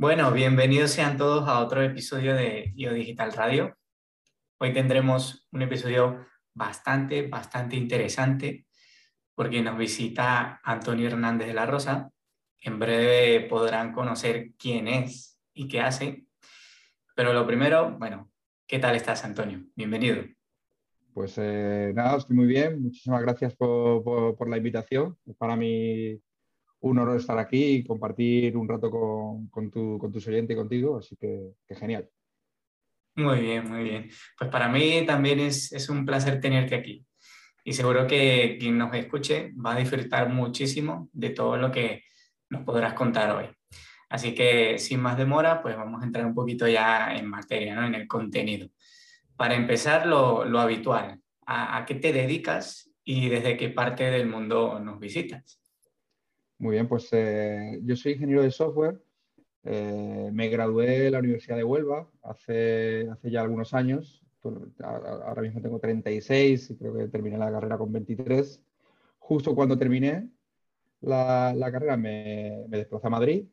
Bueno, bienvenidos sean todos a otro episodio de IO Digital Radio. Hoy tendremos un episodio bastante, bastante interesante porque nos visita Antonio Hernández de la Rosa. En breve podrán conocer quién es y qué hace. Pero lo primero, bueno, ¿qué tal estás, Antonio? Bienvenido. Pues eh, nada, estoy muy bien. Muchísimas gracias por, la invitación. para mí un honor estar aquí y compartir un rato con, tu, con tus oyentes y contigo, así que, genial. Muy bien, muy bien. Pues para mí también es, es, un placer tenerte aquí y seguro que quien nos escuche va a disfrutar muchísimo de todo lo que nos podrás contar hoy. Así que sin más demora, pues vamos a entrar un poquito ya en materia, ¿no? en el contenido. Para empezar, lo, lo habitual, ¿A, ¿a qué te dedicas y desde qué parte del mundo nos visitas? Muy bien, pues eh, yo soy ingeniero de software. Eh, me gradué de la Universidad de Huelva hace, hace ya algunos años. Ahora mismo tengo 36 y creo que terminé la carrera con 23. Justo cuando terminé la, la carrera me, me, a Madrid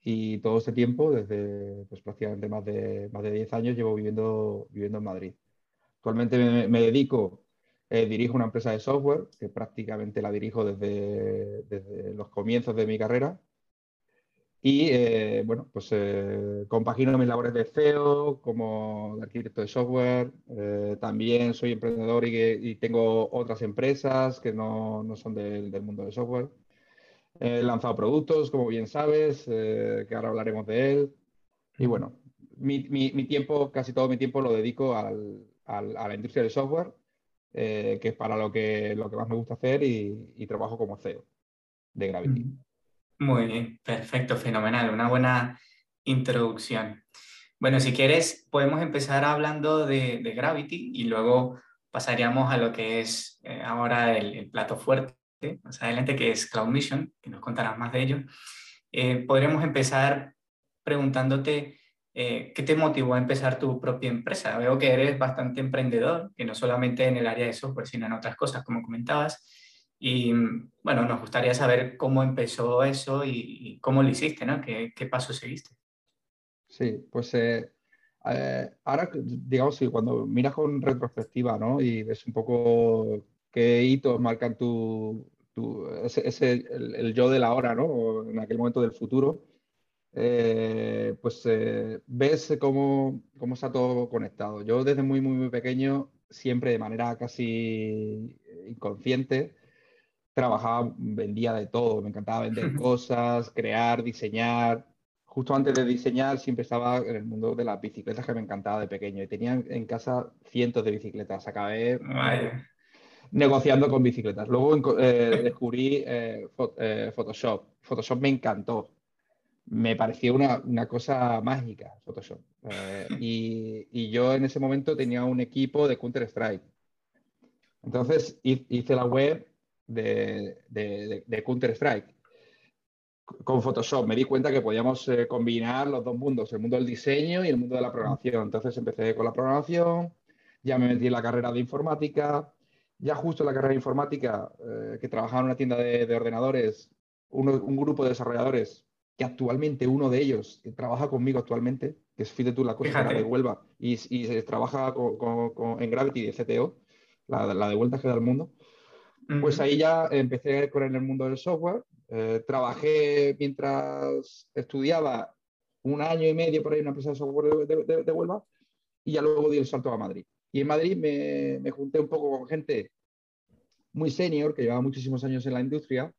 y todo ese tiempo, desde pues, prácticamente más de, más de 10 años, llevo viviendo, viviendo en Madrid. Actualmente me, me dedico eh, dirijo una empresa de software que prácticamente la dirijo desde, los comienzos de mi carrera. Y eh, bueno, pues eh, compagino mis labores de CEO como arquitecto de software. también soy emprendedor y, tengo otras empresas que no, son del, mundo de software. He lanzado productos, como bien sabes, que ahora hablaremos de él. Y bueno, mi, tiempo, casi todo mi tiempo lo dedico a la industria del software eh, que es para lo que, lo que más me gusta hacer y, trabajo como CEO de Gravity. Mm. Muy bien, perfecto, fenomenal, una buena introducción. Bueno, si quieres, podemos empezar hablando de, Gravity y luego pasaríamos a lo que es eh, ahora el, plato fuerte, más adelante, que es Cloud Mission, que nos contarás más de ello. Eh, podríamos empezar preguntándote eh, ¿qué te motivó a empezar tu propia empresa? Veo que eres bastante emprendedor, que no solamente en el área de software, sino en otras cosas, como comentabas. Y bueno, nos gustaría saber cómo empezó eso y, cómo lo hiciste, ¿no? ¿Qué, qué paso seguiste? Sí, pues eh, eh, ahora, digamos que cuando miras con retrospectiva, ¿no? Y ves un poco qué hitos marcan tu, tu ese, el, el, yo de la hora, ¿no? en aquel momento del futuro eh, pues eh, ves cómo, cómo, está todo conectado. Yo desde muy, muy, muy pequeño, siempre de manera casi inconsciente, trabajaba, vendía de todo, me encantaba vender cosas, crear, diseñar. Justo antes de diseñar siempre estaba en el mundo de las bicicletas que me encantaba de pequeño y tenía en casa cientos de bicicletas. Acabé negociando con bicicletas. Luego eh, descubrí Photoshop. Photoshop me encantó me pareció una, una cosa mágica Photoshop. Eh, y, y, yo en ese momento tenía un equipo de Counter-Strike. Entonces hice la web de, de, de, Counter-Strike con Photoshop. Me di cuenta que podíamos eh, combinar los dos mundos, el mundo del diseño y el mundo de la programación. Entonces empecé con la programación, ya me metí en la carrera de informática. Ya justo en la carrera de informática, eh, que trabajaba en una tienda de, de ordenadores, un grupo de desarrolladores que actualmente uno de ellos que trabaja conmigo actualmente, que es Fide tú la cosa de Huelva, y, y trabaja con, en Gravity de CTO, la, la de vueltas que da al mundo, pues ahí ya empecé con el mundo del software. Eh, trabajé mientras estudiaba un año y medio por ahí en una empresa de software de, Huelva y ya luego di el salto a Madrid. Y en Madrid me, me junté un poco con gente muy senior, que llevaba muchísimos años en la industria,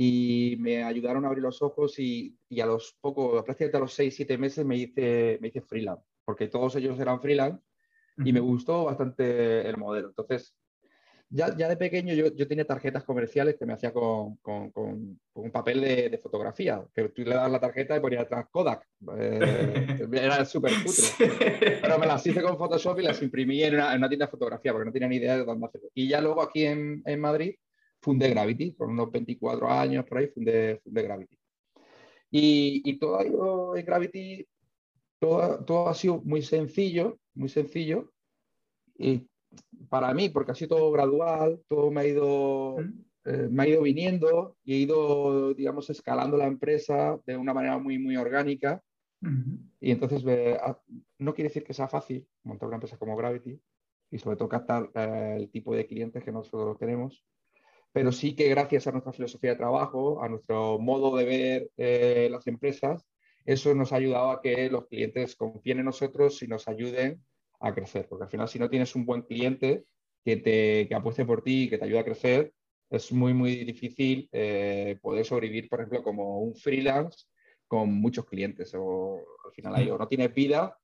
y me ayudaron a abrir los ojos y, y a los pocos, prácticamente a los 6, 7 meses me hice, me hice freelance, porque todos ellos eran freelance y me gustó bastante el modelo. Entonces, ya, ya de pequeño yo, yo, tenía tarjetas comerciales que me hacía con, con, con, un papel de, de, fotografía, que tú le das la tarjeta y ponía atrás Kodak. Eh, era súper cutre. Pero me las hice con Photoshop y las imprimí en una, en una, tienda de fotografía porque no tenía ni idea de dónde hacerlo. Y ya luego aquí en, en Madrid fundé Gravity, con unos 24 años por ahí fundé, fundé Gravity. Y, y todo en Gravity, todo, todo ha sido muy sencillo, muy sencillo. Y para mí, porque ha sido todo gradual, todo me ha ido, eh, me ha ido viniendo y he ido, digamos, escalando la empresa de una manera muy, muy orgánica. Y entonces ah, no quiere decir que sea fácil montar una empresa como Gravity y sobre todo captar eh, el tipo de clientes que nosotros tenemos, pero sí que gracias a nuestra filosofía de trabajo, a nuestro modo de ver eh, las empresas, eso nos ha ayudado a que los clientes confíen en nosotros y nos ayuden a crecer, porque al final si no tienes un buen cliente que, te, que apueste por ti y que te ayude a crecer, es muy, muy difícil eh, poder sobrevivir, por ejemplo, como un freelance con muchos clientes. O al final ahí o no tienes vida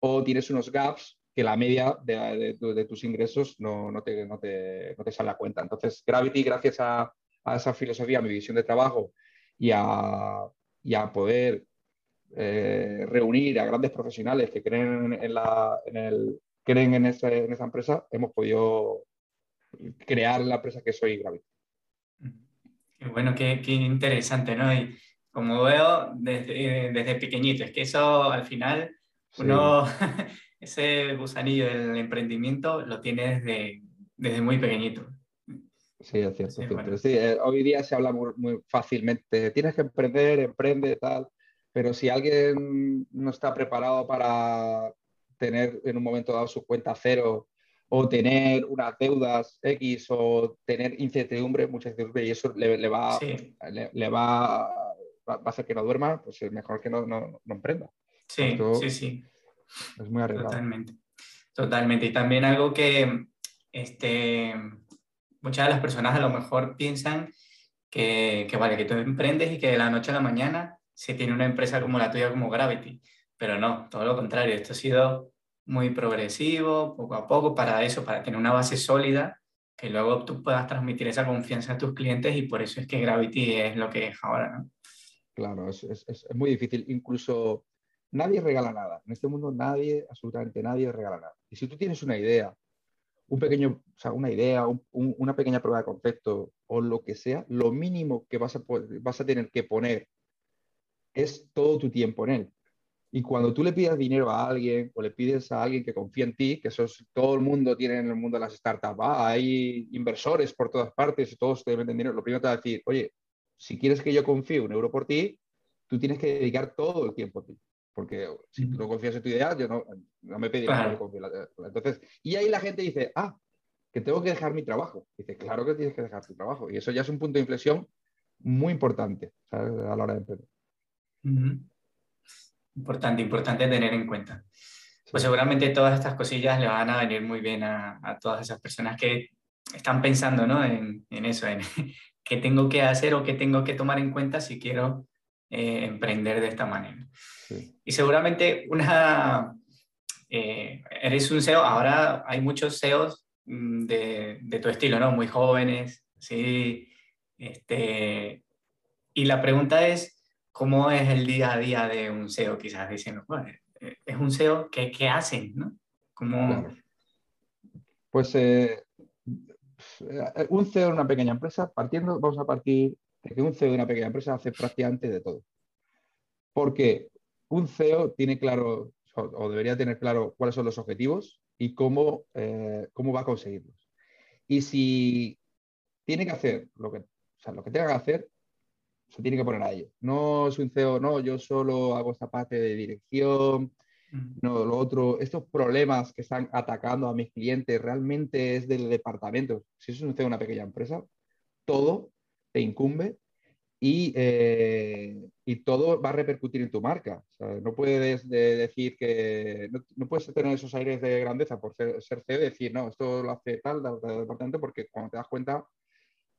o tienes unos gaps que la media de, de, tus ingresos no, no, te, no, te, no, te, sale a cuenta. Entonces, Gravity, gracias a, a, esa filosofía, a mi visión de trabajo y a, y a poder eh, reunir a grandes profesionales que creen en, la, en, el, creen en, esa, en esa empresa, hemos podido crear la empresa que soy Gravity. Bueno, qué, qué interesante, ¿no? Y como veo desde, desde pequeñito, es que eso al final uno, ese gusanillo del emprendimiento lo tiene desde, desde muy pequeñito. Sí, es cierto. Sí, eh, hoy día se habla muy, muy, fácilmente, tienes que emprender, emprende, tal, pero si alguien no está preparado para tener en un momento dado su cuenta cero o tener unas deudas X o tener incertidumbre, mucha incertidumbre, y eso le, va, le, va, va, a hacer que no duerma, pues es mejor que no, no, no emprenda. Sí, sí, sí. Es muy arriesgado. Totalmente. Totalmente. Y también algo que este, muchas de las personas a lo mejor piensan que, que, vale, que tú emprendes y que de la noche a la mañana se tiene una empresa como la tuya, como Gravity. Pero no, todo lo contrario. Esto ha sido muy progresivo, poco a poco, para eso, para tener una base sólida, que luego tú puedas transmitir esa confianza a tus clientes y por eso es que Gravity es lo que es ahora, ¿no? Claro, es, es, es muy difícil. Incluso nadie regala nada. En este mundo nadie, absolutamente nadie regala nada. Y si tú tienes una idea, un pequeño, una idea, un, una pequeña prueba de concepto o lo que sea, lo mínimo que vas a, vas tener que poner es todo tu tiempo en él. Y cuando tú le pides dinero a alguien o le pides a alguien que confía en ti, que eso es, todo el mundo tiene en el mundo de las startups, hay inversores por todas partes y todos te venden dinero, lo primero te va a decir, oye, si quieres que yo confíe un euro por ti, tú tienes que dedicar todo el tiempo a ti. Porque si tú no confías en tu idea, yo no, no me pediré claro. Entonces, y ahí la gente dice, ah, que tengo que dejar mi trabajo. Dice, claro que tienes que dejar tu trabajo. Y eso ya es un punto de inflexión muy importante a la hora de emprender. Importante, importante tener en cuenta. Pues seguramente todas estas cosillas le van a venir muy bien a, a todas esas personas que están pensando ¿no? en, en, eso, en qué tengo que hacer o qué tengo que tomar en cuenta si quiero eh, emprender de esta manera. Y seguramente una, eh, eres un SEO, ahora hay muchos SEOs mm, de, de, tu estilo, ¿no? Muy jóvenes, ¿sí? Este, y la pregunta es, ¿cómo es el día a día de un SEO? Quizás diciendo, bueno, eh, es un SEO, ¿qué, qué hacen? ¿no? ¿Cómo... Pues un CEO de una pequeña empresa, partiendo, vamos a partir que un CEO de una pequeña empresa hace prácticamente de todo. Porque un CEO tiene claro, o debería tener claro cuáles son los objetivos y cómo, eh, cómo va a conseguirlos. Y si tiene que hacer lo que, o sea, lo que tenga que hacer, se tiene que poner a ello. No es un CEO, no, yo solo hago esta parte de dirección, no, lo otro, estos problemas que están atacando a mis clientes realmente es del departamento. Si es un CEO de una pequeña empresa, todo te incumbe y, eh, y, todo va a repercutir en tu marca. no puedes decir que, no, puedes tener esos aires de grandeza por ser, ser CEO y decir, no, esto lo hace tal del departamento, porque cuando te das cuenta,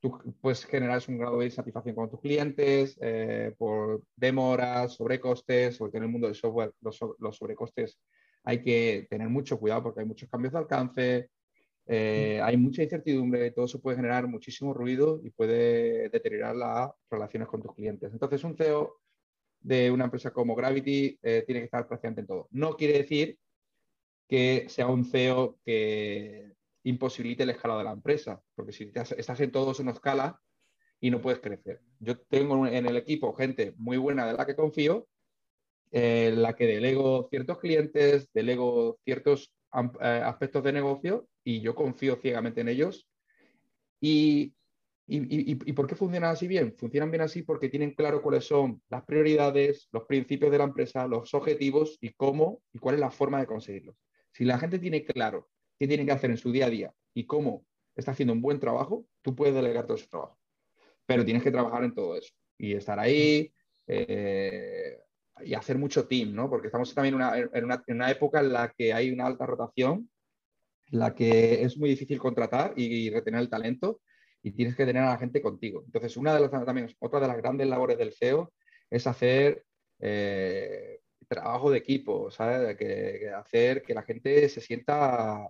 tú puedes generar un grado de insatisfacción con tus clientes eh, por demoras, sobrecostes, porque en el mundo del software los, los sobrecostes hay que tener mucho cuidado porque hay muchos cambios de alcance, eh, hay mucha incertidumbre, todo eso puede generar muchísimo ruido y puede deteriorar las relaciones con tus clientes. Entonces, un CEO de una empresa como Gravity eh, tiene que estar presente en todo. No quiere decir que sea un CEO que imposibilite el escalado de la empresa, porque si estás en todo eso no escala y no puedes crecer. Yo tengo en el equipo gente muy buena de la que confío, en la que delego ciertos clientes, delego ciertos eh, aspectos de negocio y yo confío ciegamente en ellos. Y, ¿Y, por qué funcionan así bien? Funcionan bien así porque tienen claro cuáles son las prioridades, los principios de la empresa, los objetivos y cómo y cuál es la forma de conseguirlos. Si la gente tiene claro qué tiene que hacer en su día a día y cómo está haciendo un buen trabajo, tú puedes delegar todo ese trabajo. Pero tienes que trabajar en todo eso y estar ahí eh, y hacer mucho team, ¿no? Porque estamos también en una, época en la que hay una alta rotación, en la que es muy difícil contratar y retener el talento y tienes que tener a la gente contigo. Entonces, una de las, también, otra de las grandes labores del CEO es hacer eh, trabajo de equipo, ¿sabes? Que, hacer que la gente se sienta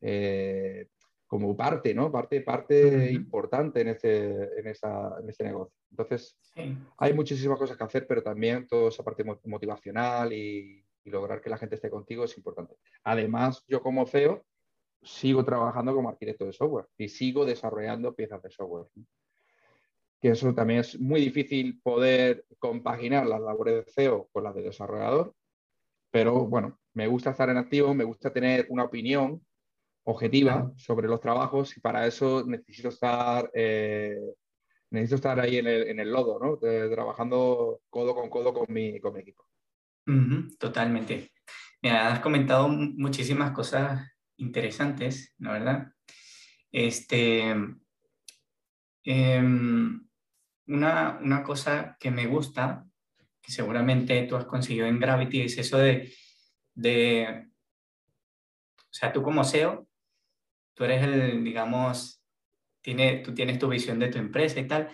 eh, como parte, ¿no? Parte, parte importante en este, en, esa, en este negocio. Entonces, hay muchísimas cosas que hacer, pero también toda esa parte motivacional y, y lograr que la gente esté contigo es importante. Además, yo como CEO sigo trabajando como arquitecto de software y sigo desarrollando piezas de software. Que eso también es muy difícil poder compaginar las labores de CEO con las de desarrollador, pero bueno, me gusta estar en activo, me gusta tener una opinión objetiva sobre los trabajos y para eso necesito estar, eh, necesito estar ahí en el, en el lodo, ¿no? trabajando codo con codo con mi, con mi equipo. totalmente. Me has comentado muchísimas cosas interesantes, ¿no verdad? Este, em, una, una, cosa que me gusta, que seguramente tú has conseguido en Gravity, es eso de, de o sea, tú como SEO, tú eres el, digamos, tiene, tú tienes tu visión de tu empresa y tal,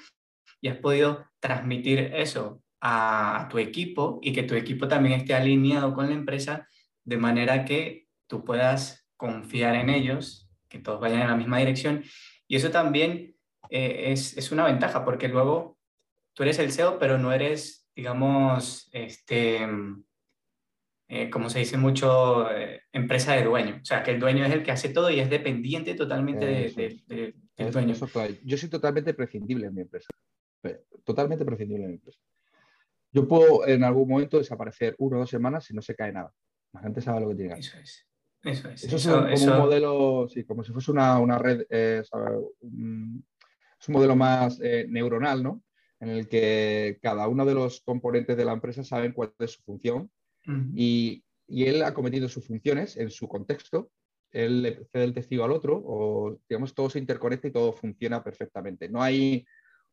y has podido transmitir eso a tu equipo y que tu equipo también esté alineado con la empresa de manera que tú puedas confiar en ellos, que todos vayan en la misma dirección. Y eso también eh, es, es, una ventaja, porque luego tú eres el SEO, pero no eres, digamos, este, eh, como se dice mucho, eh, empresa de dueño. O sea, que el dueño es el que hace todo y es dependiente totalmente de, del dueño. Yo soy totalmente prescindible en mi empresa. Totalmente prescindible en mi empresa. Yo puedo en algún momento desaparecer una o dos semanas si no se cae nada. La gente sabe lo que tiene que hacer. Eso es. Eso es. Eso, es como un modelo, sí, como si fuese una, una red, eh, es un modelo más eh, neuronal, ¿no? En el que cada uno de los componentes de la empresa saben cuál es su función y, y, él ha cometido sus funciones en su contexto, él le cede el testigo al otro o, digamos, todo se interconecta y todo funciona perfectamente. No hay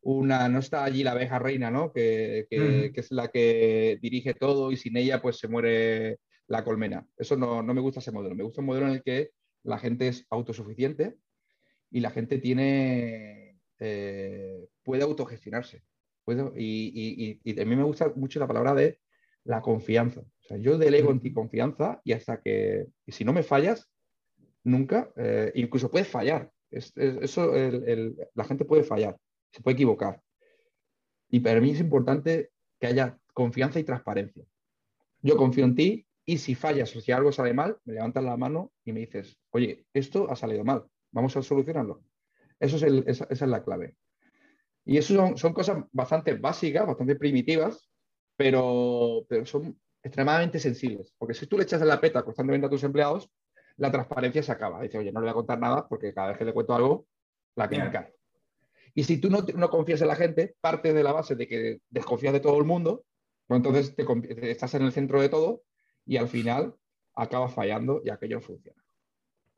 una, no está allí la abeja reina, ¿no? Que, que, que es la que dirige todo y sin ella pues se muere la colmena. Eso no, me gusta ese modelo. Me gusta un modelo en el que la gente es autosuficiente y la gente tiene, eh, puede autogestionarse. Puedo, y, y, a mí me gusta mucho la palabra de la confianza. O sea, yo delego en ti confianza y hasta que, y si no me fallas, nunca, eh, incluso puedes fallar. eso, la gente puede fallar, se puede equivocar. Y para mí es importante que haya confianza y transparencia. Yo confío en ti, y si fallas o si algo sale mal, me levantas la mano y me dices, oye, esto ha salido mal, vamos a solucionarlo. Eso es esa, es la clave. Y eso son, cosas bastante básicas, bastante primitivas, pero, pero son extremadamente sensibles. Porque si tú le echas la peta constantemente a tus empleados, la transparencia se acaba. Dice, oye, no le voy a contar nada porque cada vez que le cuento algo, la que me cae. Y si tú no, no, confías en la gente, parte de la base de que desconfías de todo el mundo, pues entonces te, estás en el centro de todo y al final acaba fallando y aquello no funciona.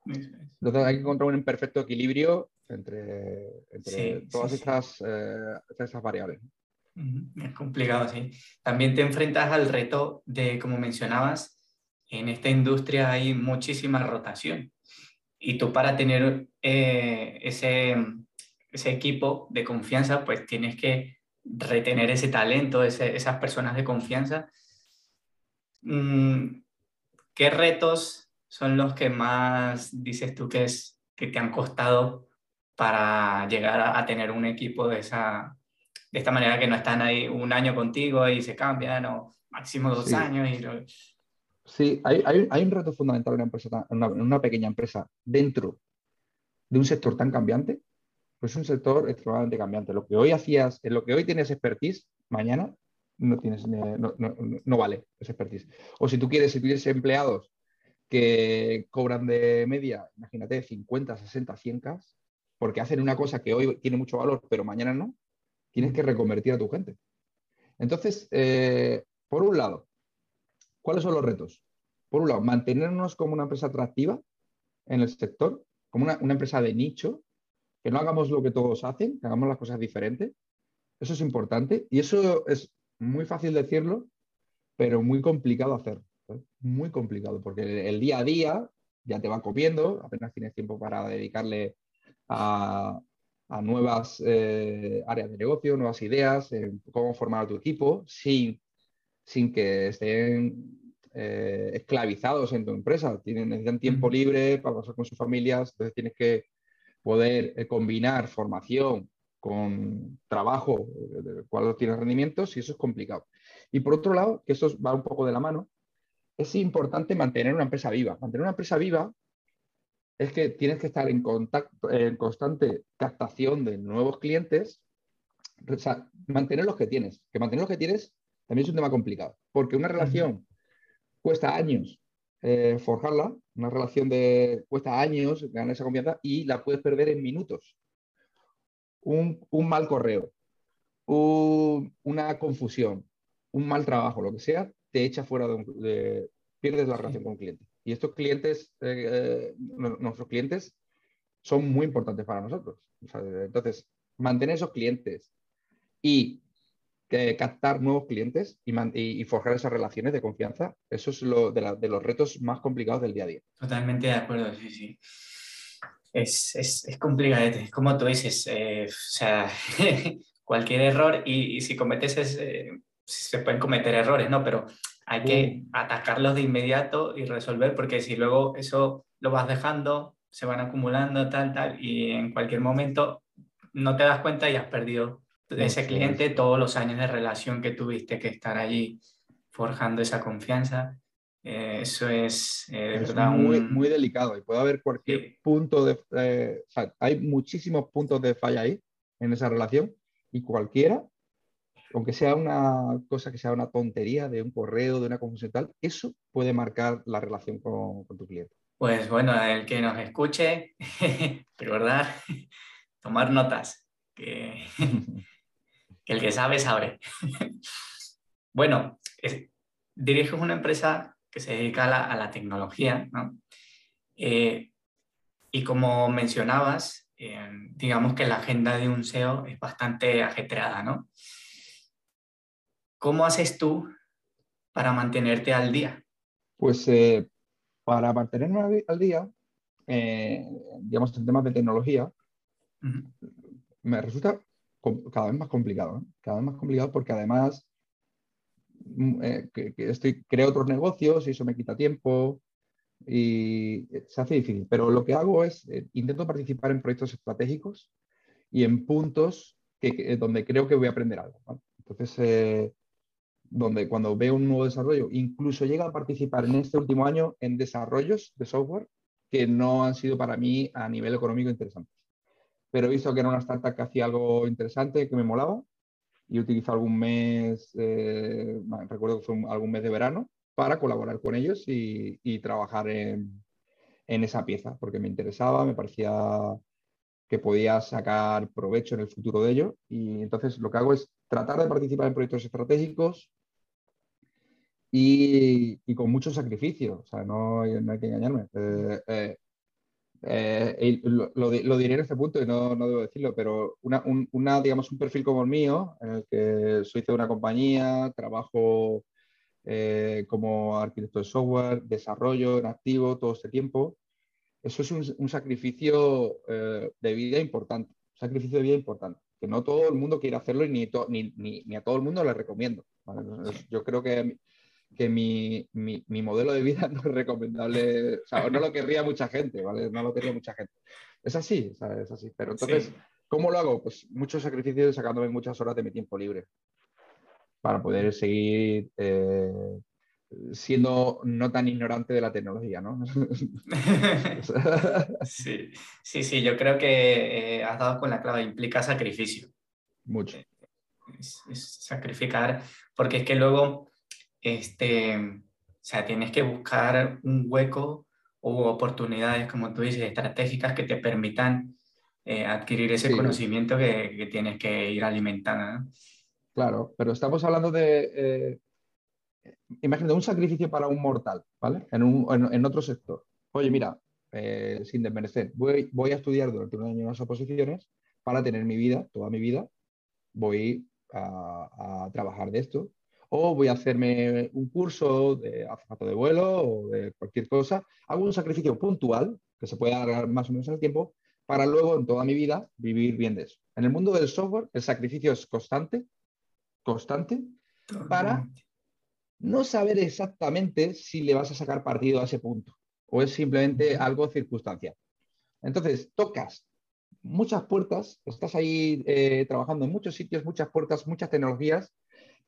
Entonces hay que encontrar un perfecto equilibrio entre, todas Estas, eh, estas, variables. Es complicado, sí. También te enfrentas al reto de, como mencionabas, en esta industria hay muchísima rotación. Y tú para tener eh, ese, ese equipo de confianza, pues tienes que retener ese talento, esas personas de confianza Mm, ¿qué retos son los que más dices tú que, es, que te han costado para llegar a, tener un equipo de, esa, de esta manera que no están ahí un año contigo y se cambian o máximo dos años? Y Sí, hay, hay, hay, un reto fundamental en una, empresa, en una, pequeña empresa dentro de un sector tan cambiante, pues es un sector extremadamente cambiante. Lo que hoy hacías, en lo que hoy tienes expertise, mañana no, tienes, no, no, no, vale esa expertise. O si tú quieres, si tienes empleados que cobran de media, imagínate, 50, 60, 100 K, porque hacen una cosa que hoy tiene mucho valor, pero mañana no, tienes que reconvertir a tu gente. Entonces, eh, por un lado, ¿cuáles son los retos? Por un lado, mantenernos como una empresa atractiva en el sector, como una, empresa de nicho, que no hagamos lo que todos hacen, que hagamos las cosas diferentes. Eso es importante y eso es muy fácil decirlo, pero muy complicado hacerlo. Muy complicado, porque el día a día ya te va comiendo, apenas tienes tiempo para dedicarle a, nuevas eh, áreas de negocio, nuevas ideas, cómo formar a tu equipo, sin, sin que estén eh, esclavizados en tu empresa. Tienen, necesitan tiempo libre para pasar con sus familias, entonces tienes que poder eh, combinar formación con trabajo, del cual tienes rendimientos, y eso es complicado. Y por otro lado, que eso va un poco de la mano, es importante mantener una empresa viva. Mantener una empresa viva es que tienes que estar en, contacto, en constante captación de nuevos clientes, o sea, mantener los que tienes. Que mantener los que tienes también es un tema complicado, porque una relación cuesta años eh, forjarla, una relación de cuesta años ganar esa confianza y la puedes perder en minutos. Un, mal correo, una confusión, un mal trabajo, lo que sea, te echa fuera de, pierdes la relación con un cliente. Y estos clientes, eh, eh, nuestros clientes, son muy importantes para nosotros. entonces, mantener esos clientes y captar nuevos clientes y, forjar esas relaciones de confianza, eso es lo de, los retos más complicados del día a día. Totalmente de acuerdo, sí, sí. Es, es, es complicado, como tú dices, eh, o sea, cualquier error y, si cometes, se pueden cometer errores, ¿no? Pero hay que atacarlos de inmediato y resolver, porque si luego eso lo vas dejando, se van acumulando, tal, tal, y en cualquier momento no te das cuenta y has perdido de ese cliente todos los años de relación que tuviste que estar allí forjando esa confianza. Eh, eso es, eh, muy, muy delicado y puede haber cualquier punto de... Eh, hay muchísimos puntos de falla ahí en esa relación y cualquiera aunque sea una cosa que sea una tontería de un correo, de una confusión tal, eso puede marcar la relación con, tu cliente. Pues bueno, el que nos escuche, recordar, tomar notas, que, el que sabe, sabe. bueno, diriges una empresa que se dedica a la, tecnología, ¿no? Eh, y como mencionabas, eh, digamos que la agenda de un SEO es bastante ajetreada, ¿no? ¿Cómo haces tú para mantenerte al día? Pues eh, para mantenerme al día, eh, digamos, en temas de tecnología, me resulta cada vez más complicado, cada vez más complicado porque además mm, eh, estoy, creo otros negocios y eso me quita tiempo y se hace difícil. Pero lo que hago es, intento participar en proyectos estratégicos y en puntos que, donde creo que voy a aprender algo. Entonces, donde cuando veo un nuevo desarrollo, incluso llega a participar en este último año en desarrollos de software que no han sido para mí a nivel económico interesantes. Pero he visto que era una startup que hacía algo interesante, que me molaba, y utilizo algún mes, eh, recuerdo que fue algún mes de verano, para colaborar con ellos y, trabajar en, en, esa pieza, porque me interesaba, me parecía que podía sacar provecho en el futuro de ello. Y entonces lo que hago es tratar de participar en proyectos estratégicos, y, con mucho sacrificio, o sea, no, hay que engañarme. Eh, eh, eh, lo, diré en este punto y no, no debo decirlo, pero una, un, una, digamos, un perfil como el mío, en el que soy de una compañía, trabajo como arquitecto de software, desarrollo en activo todo este tiempo, eso es un, un sacrificio de vida importante, sacrificio de vida importante, que no todo el mundo quiere hacerlo y ni, ni, ni, ni a todo el mundo le recomiendo. Yo creo que que mi, mi, modelo de vida no es recomendable, o sea, no lo querría mucha gente, ¿vale? No lo querría mucha gente. Es así, es así. Pero entonces, ¿cómo lo hago? Pues muchos sacrificios sacándome muchas horas de mi tiempo libre para poder seguir eh, siendo no tan ignorante de la tecnología, ¿no? sí, sí, sí, yo creo que eh, has dado con la clave, implica sacrificio. Mucho. es sacrificar, porque es que luego este, o sea, tienes que buscar un hueco o oportunidades, como tú dices, estratégicas que te permitan eh, adquirir ese conocimiento que, tienes que ir alimentando. Claro, pero estamos hablando de, eh, imagínate, un sacrificio para un mortal, ¿vale? En, otro sector. Oye, mira, eh, sin desmerecer, voy, voy a estudiar durante un año unas oposiciones para tener mi vida, toda mi vida, voy a, trabajar de esto, o voy a hacerme un curso de azafato de vuelo o de cualquier cosa, hago un sacrificio puntual, que se puede alargar más o menos en el tiempo, para luego en toda mi vida vivir bien de eso. En el mundo del software, el sacrificio es constante, constante, para no saber exactamente si le vas a sacar partido a ese punto o es simplemente algo circunstancial. Entonces, tocas muchas puertas, estás ahí eh, trabajando en muchos sitios, muchas puertas, muchas tecnologías,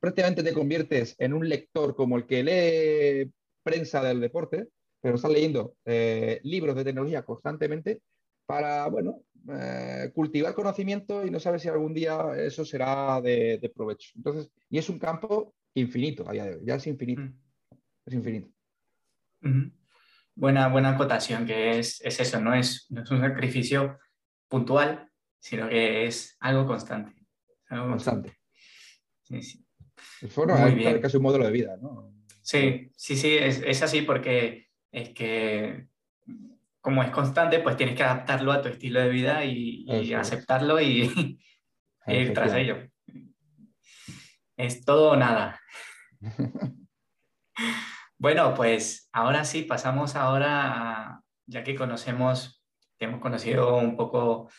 prácticamente te conviertes en un lector como el que lee prensa del deporte, pero estás leyendo eh, libros de tecnología constantemente para, bueno, eh, cultivar conocimiento y no sabes si algún día eso será de, provecho. Entonces, y es un campo infinito a día de hoy, ya es infinito. Mm. Es infinito. Buena, buena acotación, que es, es eso, no es, no es un sacrificio puntual, sino que es algo constante. constante. Sí, sí. Muy bien. casi un modelo de vida, ¿no? Sí, sí, sí, es, es, así porque es que como es constante, pues tienes que adaptarlo a tu estilo de vida y, aceptarlo y, ir tras ello. Es todo o nada. bueno, pues ahora sí, pasamos ahora, ya que conocemos hemos conocido un poco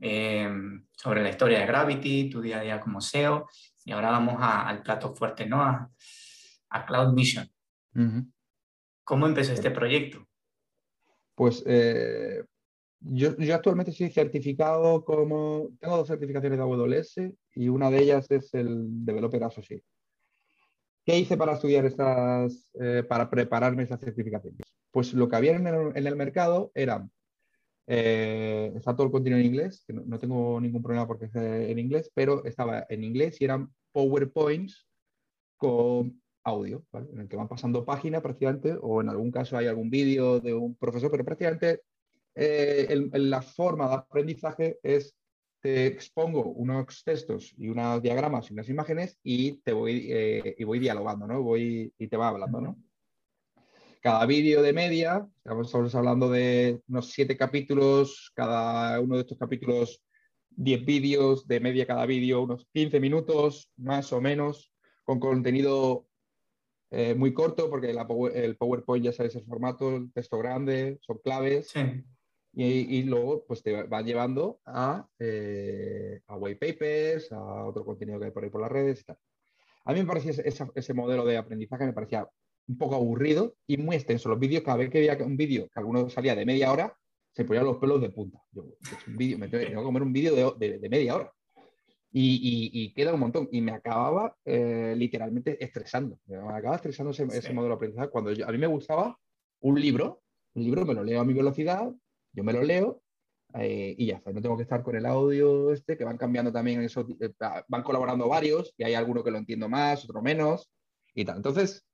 eh, sobre la historia de Gravity, tu día a día como SEO, y ahora vamos al plato fuerte, ¿no? A, Cloud Mission. ¿Cómo empezó este proyecto? Pues eh, yo, yo, actualmente soy certificado como, tengo dos certificaciones de AWS y una de ellas es el Developer Associate. ¿Qué hice para estudiar estas, eh, para prepararme estas certificaciones? Pues lo que había en el, en el mercado eran eh, está todo el contenido en inglés, que no, tengo ningún problema porque es en inglés, pero estaba en inglés y eran PowerPoints con audio, en el que van pasando páginas prácticamente, o en algún caso hay algún vídeo de un profesor, pero prácticamente eh, la forma de aprendizaje es te expongo unos textos y unos diagramas y unas imágenes y te voy, eh, y voy dialogando, ¿no? Voy, y te va hablando, ¿no? Cada vídeo de media, estamos hablando de unos siete capítulos, cada uno de estos capítulos, 10 vídeos, de media cada vídeo, unos 15 minutos, más o menos, con contenido eh, muy corto, porque el PowerPoint ya sabes el formato, el texto grande, son claves. Y, luego pues te va llevando a, eh, a white papers, a otro contenido que hay por ahí por las redes y tal. A mí me parecía ese, ese modelo de aprendizaje, me parecía un poco aburrido y muy extenso. Los vídeos, cada vez que veía un vídeo que alguno salía de media hora, se ponían los pelos de punta. Yo, un vídeo, me tengo que comer un vídeo de, de, media hora. Y, y, queda un montón. Y me acababa eh, literalmente estresando. Me acababa estresando ese, ese modelo de aprendizaje. Cuando a mí me gustaba un libro, un libro me lo leo a mi velocidad, yo me lo leo eh, y ya está. No tengo que estar con el audio este, que van cambiando también, eh, van colaborando varios y hay alguno que lo entiendo más, otro menos y tal. Entonces,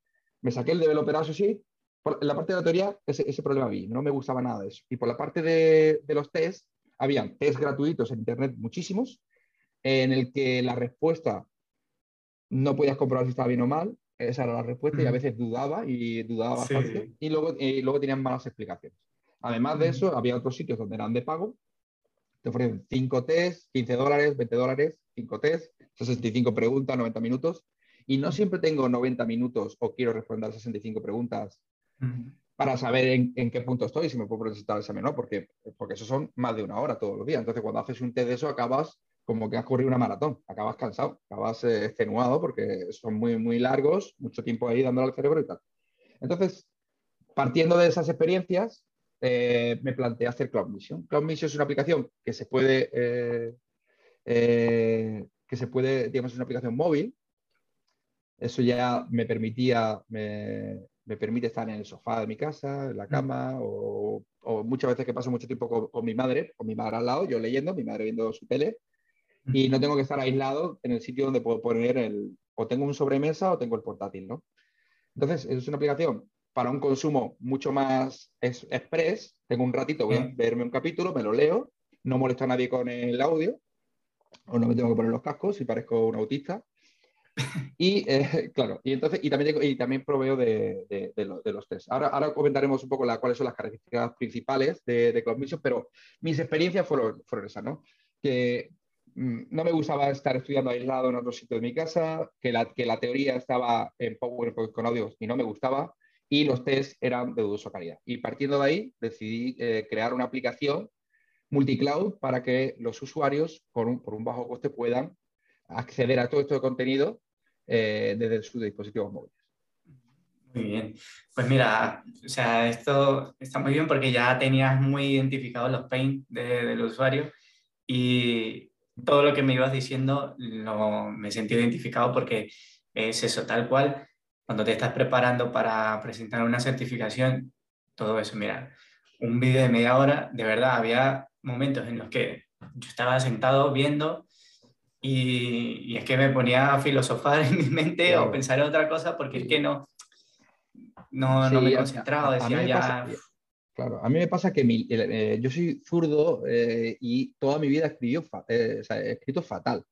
me saqué el Developer Associate. Por, en la parte de la teoría, ese, ese, problema vi, no me gustaba nada de eso. Y por la parte de, de los tests, habían test gratuitos en Internet muchísimos, en el que la respuesta no podías comprobar si estaba bien o mal, esa era la respuesta, y a veces dudaba y dudaba bastante, y luego, y luego tenían malas explicaciones. Además de eso, había otros sitios donde eran de pago, te ofrecen 5 tests, 15 dólares, 20 dólares, 5 tests, 65 preguntas, 90 minutos, y no siempre tengo 90 minutos o quiero responder 65 preguntas para saber en, qué punto estoy, si me puedo presentar el examen o no, porque, porque eso son más de una hora todos los días. Entonces, cuando haces un test de eso, acabas como que has corrido una maratón, acabas cansado, acabas eh, extenuado porque son muy, muy largos, mucho tiempo ahí dándole al cerebro y tal. Entonces, partiendo de esas experiencias, eh, me planteé hacer Cloud Mission. Cloud Mission es una aplicación que se puede, eh, que se puede, digamos, es una aplicación móvil eso ya me permitía, me, permite estar en el sofá de mi casa, en la mm. cama, o, muchas veces que paso mucho tiempo con, mi madre, con mi madre al lado, yo leyendo, mi madre viendo su tele, y no tengo que estar aislado en el sitio donde puedo poner el, o tengo un sobremesa o tengo el portátil, ¿no? Entonces, es una aplicación para un consumo mucho más express, tengo un ratito, voy a mm. verme un capítulo, me lo leo, no molesto a nadie con el audio, o no me tengo que poner los cascos y parezco un autista. Y eh, claro, y entonces, y también, y también proveo de, de, los test. Ahora, ahora comentaremos un poco la, cuáles son las características principales de, Mission, pero mis experiencias fueron, fueron esas, ¿no? Que mm, no me gustaba estar estudiando aislado en otro sitio de mi casa, que la, que la teoría estaba en PowerPoint con audio y no me gustaba, y los tests eran de dudosa calidad. Y partiendo de ahí, decidí eh, crear una aplicación multicloud para que los usuarios, por un bajo coste, puedan acceder a todo esto de contenido eh, desde sus dispositivos móviles. Muy bien. Pues mira, o sea, esto está muy bien porque ya tenías muy identificados los pain del usuario y todo lo que me ibas diciendo lo, me sentí identificado porque es eso, tal cual cuando te estás preparando para presentar una certificación, todo eso, mira, un vídeo de media hora, de verdad, había momentos en los que yo estaba sentado viendo y, es que me ponía a filosofar en mi mente o pensar en otra cosa porque es que no, no, no me concentraba, decía ya... claro, a mí me pasa que eh, yo soy zurdo eh, y toda mi vida escribió, eh, he escrito fatal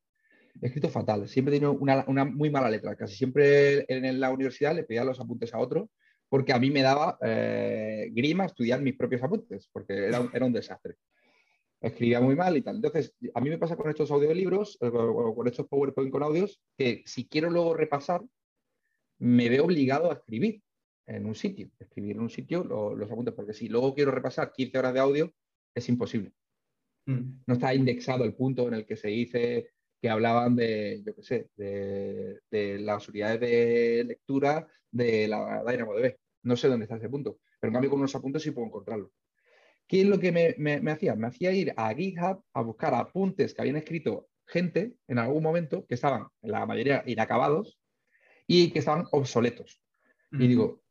escrito fatal. Siempre he tenido una, muy mala letra. Casi siempre en la universidad le pedía los apuntes a otro porque a mí me daba grima estudiar mis propios apuntes, porque era era un, desastre. Escribía muy mal y tal. Entonces, a mí me pasa con estos audiolibros eh, o con estos PowerPoint con audios que si quiero luego repasar, me veo obligado a escribir en un sitio, escribir en un sitio los apuntes, porque si luego quiero repasar 15 horas de audio, es imposible. Mm. No está indexado el punto en el que se dice que hablaban de, yo qué sé, de, las unidades de lectura de la DynamoDB. No sé dónde está ese punto, pero en cambio con unos apuntes sí puedo encontrarlo. ¿Qué es lo que me, hacía? Me hacía ir a GitHub a buscar apuntes que habían escrito gente en algún momento que estaban, la mayoría, inacabados y que estaban obsoletos. Y digo,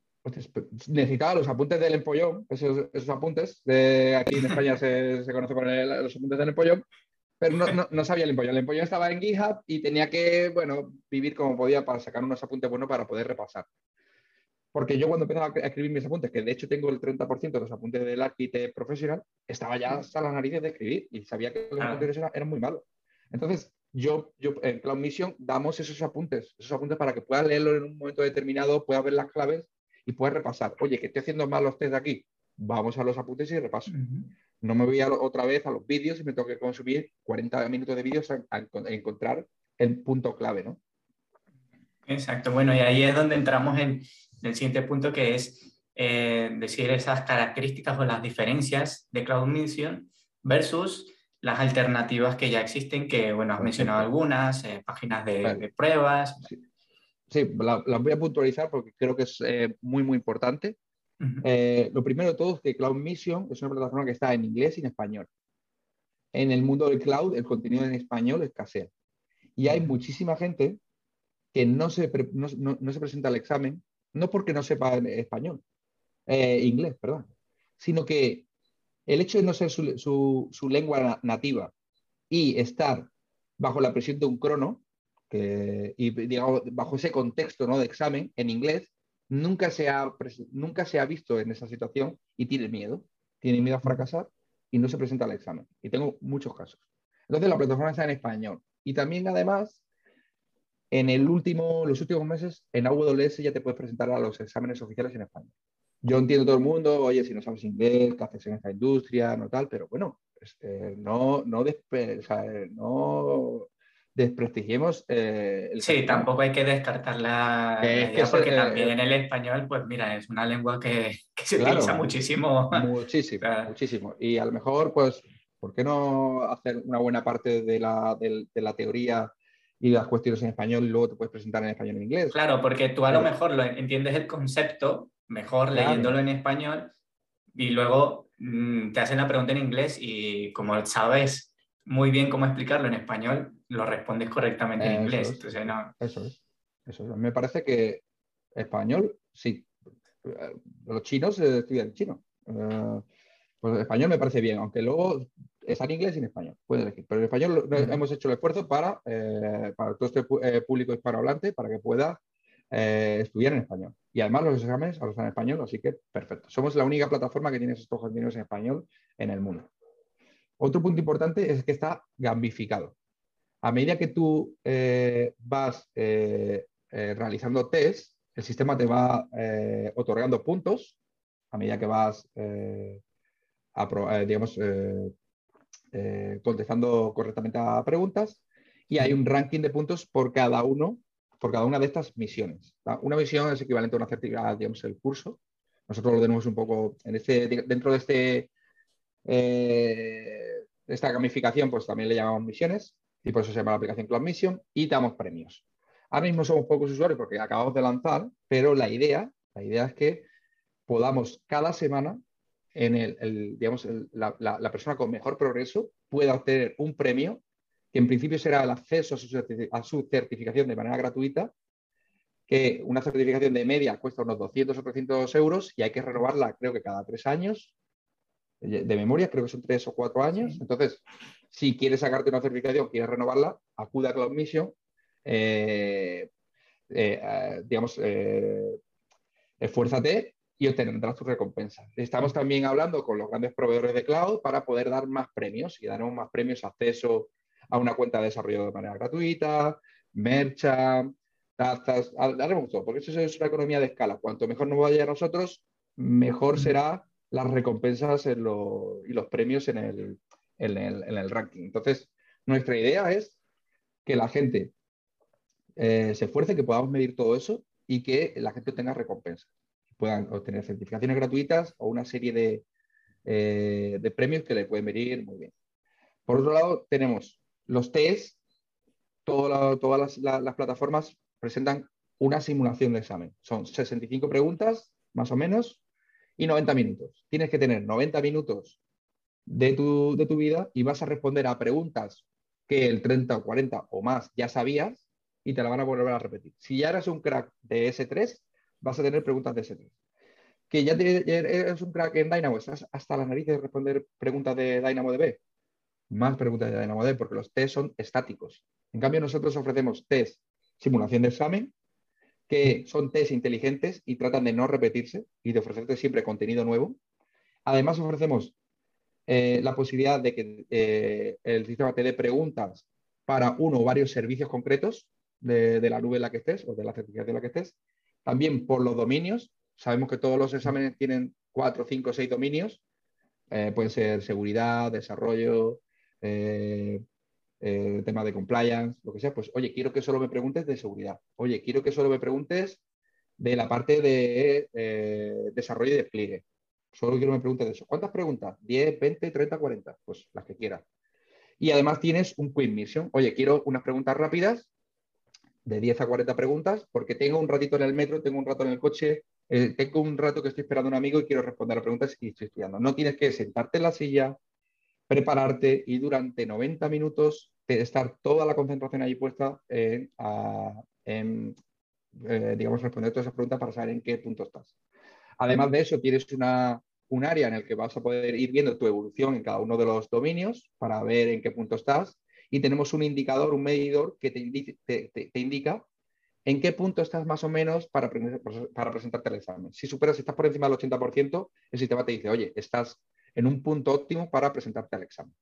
necesitaba los apuntes del empollón, esos, apuntes, de, aquí en España se, se conoce con los apuntes del empollón, pero no, no, sabía el empollón. El empollón estaba en GitHub y tenía que, bueno, vivir como podía para sacar unos apuntes buenos para poder repasar. Porque yo cuando empezaba a escribir mis apuntes, que de hecho tengo el 30% de los apuntes del Architect Professional, estaba ya hasta las narices de escribir y sabía que los ah. apuntes eran, muy malos. Entonces, yo, yo en Cloud Mission damos esos apuntes, esos apuntes para que puedas leerlo en un momento determinado, puedas ver las claves y puedas repasar. Oye, que estoy haciendo mal los test de aquí, vamos a los apuntes y repaso. No me voy a, otra vez a los vídeos y me tengo que consumir 40 minutos de vídeos a, encontrar el punto clave, ¿no? Exacto, bueno, y ahí es donde entramos en el siguiente punto que es eh, decir esas características o las diferencias de Cloud Mission versus las alternativas que ya existen, que, bueno, has mencionado algunas, eh, páginas de, pruebas. Sí, las voy a puntualizar porque creo que es eh, muy, muy importante. Lo primero de todo es que Cloud Mission es una plataforma que está en inglés y en español. En el mundo del cloud, el contenido en español escasea. Y hay muchísima gente que no se, no, no, se presenta al examen, no porque no sepa español, eh, inglés, perdón, sino que el hecho de no ser su, su, su lengua nativa y estar bajo la presión de un crono, que, y digamos, bajo ese contexto ¿no? de examen en inglés, nunca se, ha, nunca se ha visto en esa situación y tiene miedo. Tiene miedo a fracasar y no se presenta al examen. Y tengo muchos casos. Entonces la plataforma está en español. Y también además, en el último, los últimos meses, en AWS ya te puedes presentar a los exámenes oficiales en español. Yo entiendo todo el mundo, oye, si no sabes inglés, ¿qué haces en esta industria? No tal, pero bueno, este, no, no, no desprestigiemos eh, Sí, tampoco hay que descartar la, porque también en el español, pues mira, es una lengua que, se utiliza muchísimo. Muchísimo, muchísimo. Y a lo mejor, pues, ¿por qué no hacer una buena parte de la, de, la teoría y las cuestiones en español y luego te puedes presentar en español en inglés? Claro, porque tú a lo mejor lo entiendes el concepto mejor leyéndolo en español y luego mm, te hacen la pregunta en inglés y como sabes muy bien cómo explicarlo en español, lo respondes correctamente en inglés. Entonces, no. Eso es. Eso Me parece que español, sí. Los chinos estudian chino. Uh, pues español me parece bien, aunque luego es en inglés y en español, puede elegir. Pero en español hemos hecho el esfuerzo para, eh, para todo este eh, público hispanohablante para que pueda eh, estudiar en español. Y además los exámenes ahora están en español, así que perfecto. Somos la única plataforma que tiene estos contenidos en español en el mundo. Otro punto importante es que está gamificado. A medida que tú vas realizando test, el sistema te va otorgando puntos a medida que vas digamos, contestando correctamente a preguntas y hay un ranking de puntos por cada uno, por cada una de estas misiones. Una misión es equivalente a una certificada, digamos, el curso. Nosotros lo tenemos un poco en este, dentro de este esta gamificación, pues también le llamamos misiones y por eso se llama la aplicación Club Mission y damos premios. Ahora mismo somos pocos usuarios porque acabamos de lanzar, pero la idea, la idea es que podamos cada semana, en el, digamos, la, persona con mejor progreso pueda obtener un premio que en principio será el acceso a su, a su certificación de manera gratuita, que una certificación de media cuesta unos 200 o 300 euros y hay que renovarla creo que cada tres años de memoria, creo que son tres o cuatro años. Entonces, si quieres sacarte una certificación, quieres renovarla, acude a Cloud Mission, eh, eh, eh, digamos, esfuérzate y obtendrás tu recompensa. Estamos también hablando con los grandes proveedores de cloud para poder dar más premios y daremos más premios, acceso a una cuenta de desarrollo de manera gratuita, mercha, tazas, haremos todo, porque eso es una economía de escala. Cuanto mejor nos vaya a nosotros, mejor será las recompensas y los premios en el, el, ranking. Entonces, nuestra idea es que la gente eh, se esfuerce, que podamos medir todo eso y que la gente tenga recompensas. Puedan obtener certificaciones gratuitas o una serie de, eh, de premios que le pueden medir muy bien. Por otro lado, tenemos los test. todas las plataformas presentan una simulación de examen. Son 65 preguntas, más o menos, y 90 minutos. Tienes que tener 90 minutos de tu, de tu vida y vas a responder a preguntas que el 30 o 40 o más ya sabías y te la van a volver a repetir. Si ya eres un crack de S3, vas a tener preguntas de S3. Que ya, eres un crack en Dynamo, estás hasta la nariz de responder preguntas de DynamoDB. Más preguntas de DynamoDB porque los test son estáticos. En cambio, nosotros ofrecemos test simulación de examen que son test inteligentes y tratan de no repetirse y de ofrecerte siempre contenido nuevo. Además, ofrecemos eh, la posibilidad de que eh, el sistema te dé preguntas para uno o varios servicios concretos de, la nube en la que estés o de la certificación en la que estés. También por los dominios. Sabemos que todos los exámenes tienen cuatro, cinco, seis dominios. Eh, pueden ser seguridad, desarrollo, eh, tema de compliance, lo que sea, pues oye, quiero que solo me preguntes de seguridad. Oye, quiero que solo me preguntes de la parte de eh, desarrollo y despliegue. Solo quiero que me preguntes de eso. ¿Cuántas preguntas? ¿10, 20, 30, 40? Pues las que quieras. Y además tienes un quick mission. Oye, quiero unas preguntas rápidas de 10 a 40 preguntas porque tengo un ratito en el metro, tengo un rato en el coche, eh, tengo un rato que estoy esperando a un amigo y quiero responder a preguntas y estoy estudiando. No tienes que sentarte en la silla, prepararte y durante 90 minutos estar toda la concentración ahí puesta en, eh, digamos, responder todas esas preguntas para saber en qué punto estás. Además de eso, tienes una, un área en el que vas a poder ir viendo tu evolución en cada uno de los dominios para ver en qué punto estás. Y tenemos un indicador, un medidor que te, te, indica en qué punto estás más o menos para, para presentarte el examen. Si superas, si estás por encima del 80%, el sistema te dice, oye, estás en un punto óptimo para presentarte al examen.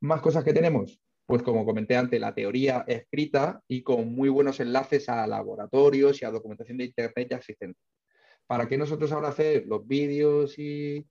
Más cosas que tenemos, pues como comenté antes, la teoría escrita y con muy buenos enlaces a laboratorios y a documentación de Internet ya existente. ¿Para qué nosotros ahora hacer los vídeos y,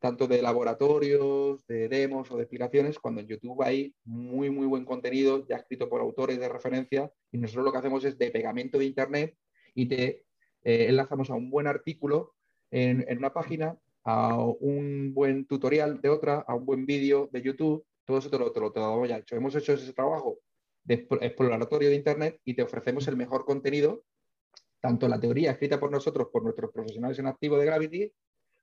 tanto de laboratorios, de demos o de explicaciones, cuando en YouTube hay muy, muy buen contenido ya escrito por autores de referencia y nosotros lo que hacemos es de pegamento de Internet y te eh, enlazamos a un buen artículo en, una página a un buen tutorial de otra, a un buen vídeo de YouTube, todo eso te lo, te lo, ya hecho. Hemos hecho ese trabajo de exploratorio de Internet y te ofrecemos el mejor contenido, tanto la teoría escrita por nosotros, por nuestros profesionales en activo de Gravity,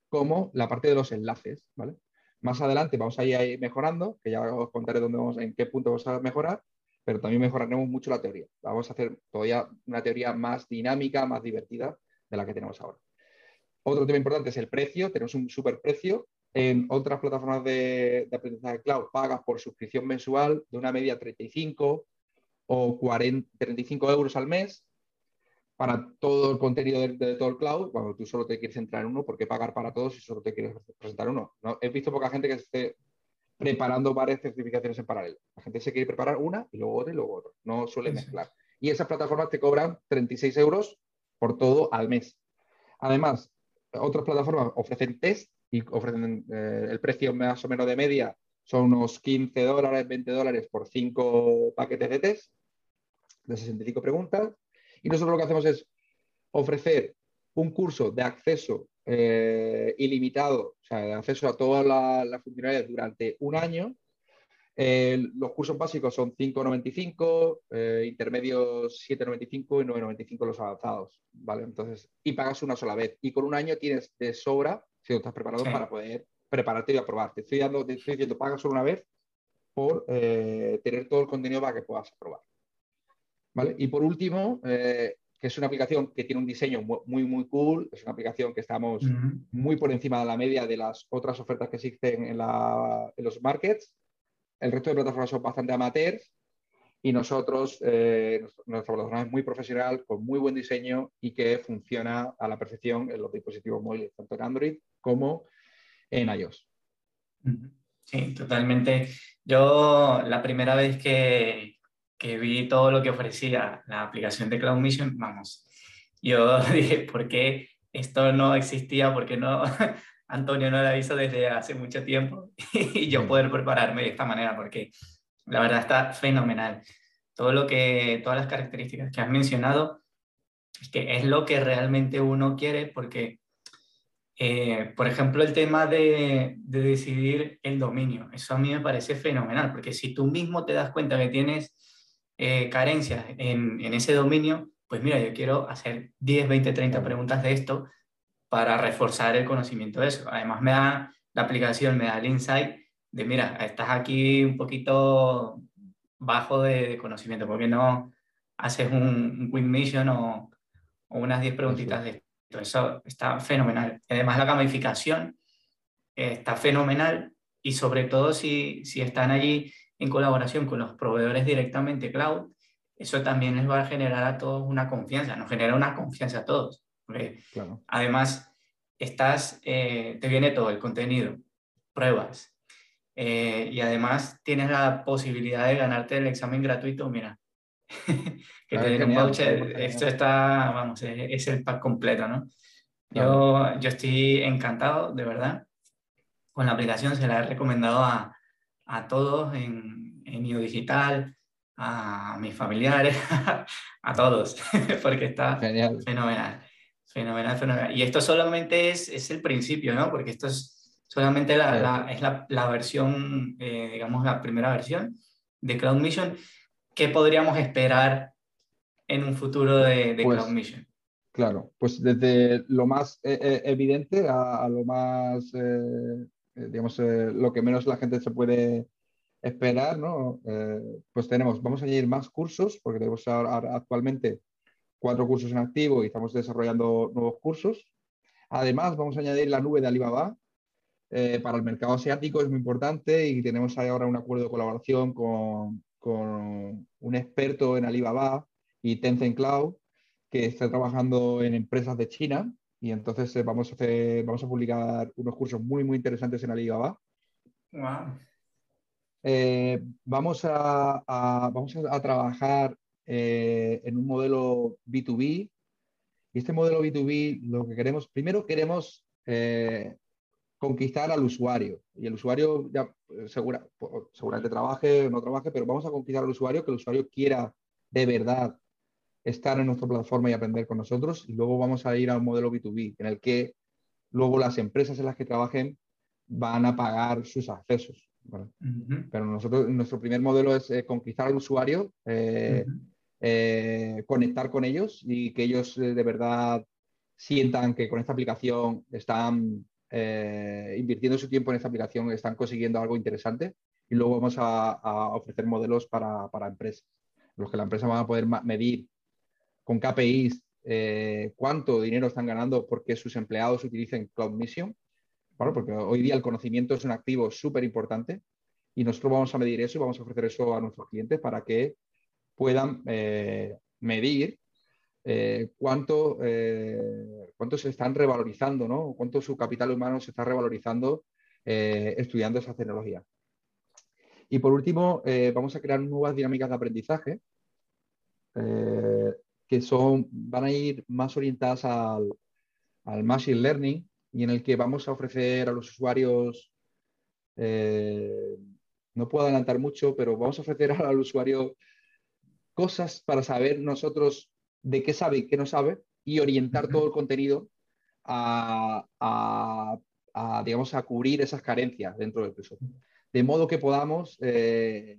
como la parte de los enlaces. ¿vale? Más adelante vamos a ir mejorando, que ya os contaré dónde vamos, en qué punto vamos a mejorar, pero también mejoraremos mucho la teoría. Vamos a hacer todavía una teoría más dinámica, más divertida de la que tenemos ahora. Otro tema importante es el precio. Tenemos un super precio. En otras plataformas de, aprendizaje cloud pagas por suscripción mensual de una media 35 o 40, 35 euros al mes. Para todo el contenido de, todo el cloud, cuando tú solo te quieres entrar en uno, ¿por qué pagar para todos si solo te quieres presentar uno? ¿No? He visto poca gente que esté preparando varias certificaciones en paralelo. La gente se quiere preparar una y luego otra y luego otra. No suele mezclar. Y esas plataformas te cobran 36 euros por todo al mes. Además, otras plataformas ofrecen test y ofrecen eh, el precio más o menos de media son unos 15 dólares, 20 dólares por 5 paquetes de test de 65 preguntas. Y nosotros lo que hacemos es ofrecer un curso de acceso eh, ilimitado, o sea, de acceso a todas las funcionalidades durante un año. Eh, los cursos básicos son 5,95, eh, intermedios 7,95 y 9,95 los avanzados, ¿vale? Entonces, y pagas una sola vez. Y con un año tienes de sobra, si no estás preparado, para poder prepararte y aprobar. Te estoy, dando, te estoy diciendo, pagas solo una vez por tener todo el contenido para que puedas aprobar. ¿Vale? Y por último, que es una aplicación que tiene un diseño muy, muy cool, es una aplicación que estamos muy por encima de la media de las otras ofertas que existen en, los markets. El resto de plataformas son bastante amateurs y nosotros, eh, nuestra plataforma es muy profesional, con muy buen diseño y que funciona a la perfección en los dispositivos móviles, tanto en Android como en iOS. Sí, totalmente. Yo la primera vez que, que vi todo lo que ofrecía la aplicación de Cloud Mission, vamos, yo dije, ¿por qué esto no existía? ¿Por qué no? Antonio no lo aviso desde hace mucho tiempo y yo poder prepararme de esta manera, porque la verdad está fenomenal. Todo lo que, todas las características que has mencionado, es que es lo que realmente uno quiere, porque, eh, por ejemplo, el tema de, de decidir el dominio, eso a mí me parece fenomenal, porque si tú mismo te das cuenta que tienes eh, carencias en, en, ese dominio, pues mira, yo quiero hacer 10, 20, 30 preguntas de esto para reforzar el conocimiento de eso. Además, me da la aplicación, me da el insight de, mira, estás aquí un poquito bajo de, conocimiento, ¿por qué no haces un, quick mission o, o unas 10 preguntitas de esto? Eso está fenomenal. Además, la gamificación está fenomenal y sobre todo si, si están allí en colaboración con los proveedores directamente cloud, eso también les va a generar a todos una confianza, nos genera una confianza a todos. Además, estás, eh, te viene todo el contenido, pruebas, eh, y además tienes la posibilidad de ganarte el examen gratuito, mira, que te un voucher, esto está, vamos, es, el pack completo, ¿no? Yo, yo estoy encantado, de verdad, con la aplicación, se la he recomendado a, a todos en, en Digital, a mis familiares, a todos, porque está fenomenal, fenomenal, fenomenal. Y esto solamente es, es el principio, ¿no? Porque esto es solamente la, la es la, la versión, eh, digamos, la primera versión de Cloud Mission. ¿Qué podríamos esperar en un futuro de, de pues, Cloud Mission? Claro, pues desde lo más eh, eh, evidente a, a, lo más eh, digamos, eh, lo que menos la gente se puede esperar, ¿no? Eh, pues tenemos, vamos a añadir más cursos, porque tenemos actualmente cuatro cursos en activo y estamos desarrollando nuevos cursos. Además, vamos a añadir la nube de Alibaba. para el mercado asiático es muy importante y tenemos ahora un acuerdo de colaboración con, con un experto en Alibaba y Tencent Cloud que está trabajando en empresas de China y entonces eh, vamos, a hacer, vamos a publicar unos cursos muy, muy interesantes en Alibaba. Wow. Eh, vamos, a, vamos a, trabajar eh, en un modelo B2B. Y este modelo B2B lo que queremos, primero queremos conquistar al usuario. Y el usuario ya segura, seguramente trabaje o no trabaje, pero vamos a conquistar al usuario, que el usuario quiera de verdad estar en nuestra plataforma y aprender con nosotros. Y luego vamos a ir a un modelo B2B, en el que luego las empresas en las que trabajen van a pagar sus accesos. Pero nosotros, nuestro primer modelo es eh, conquistar al usuario, eh, eh, conectar con ellos y que ellos de verdad sientan que con esta aplicación están invirtiendo su tiempo en esta aplicación, están consiguiendo algo interesante. Y luego vamos a, a ofrecer modelos para, para empresas, los que la empresa va a poder medir con KPIs eh, cuánto dinero están ganando porque sus empleados utilicen Cloud Mission, porque hoy día el conocimiento es un activo súper importante y nosotros vamos a medir eso y vamos a ofrecer eso a nuestros clientes para que puedan eh, medir eh, cuánto, eh, cuánto se están revalorizando, ¿no? Cuánto su capital humano se está revalorizando estudiando esa tecnología. Y por último, vamos a crear nuevas dinámicas de aprendizaje que son, van a ir más orientadas al, al Machine Learning y en el que vamos a ofrecer a los usuarios, eh, no puedo adelantar mucho, pero vamos a ofrecer al usuario cosas para saber nosotros de qué sabe y qué no sabe y orientar todo el contenido a, digamos, a cubrir esas carencias dentro del curso. De modo que podamos, eh,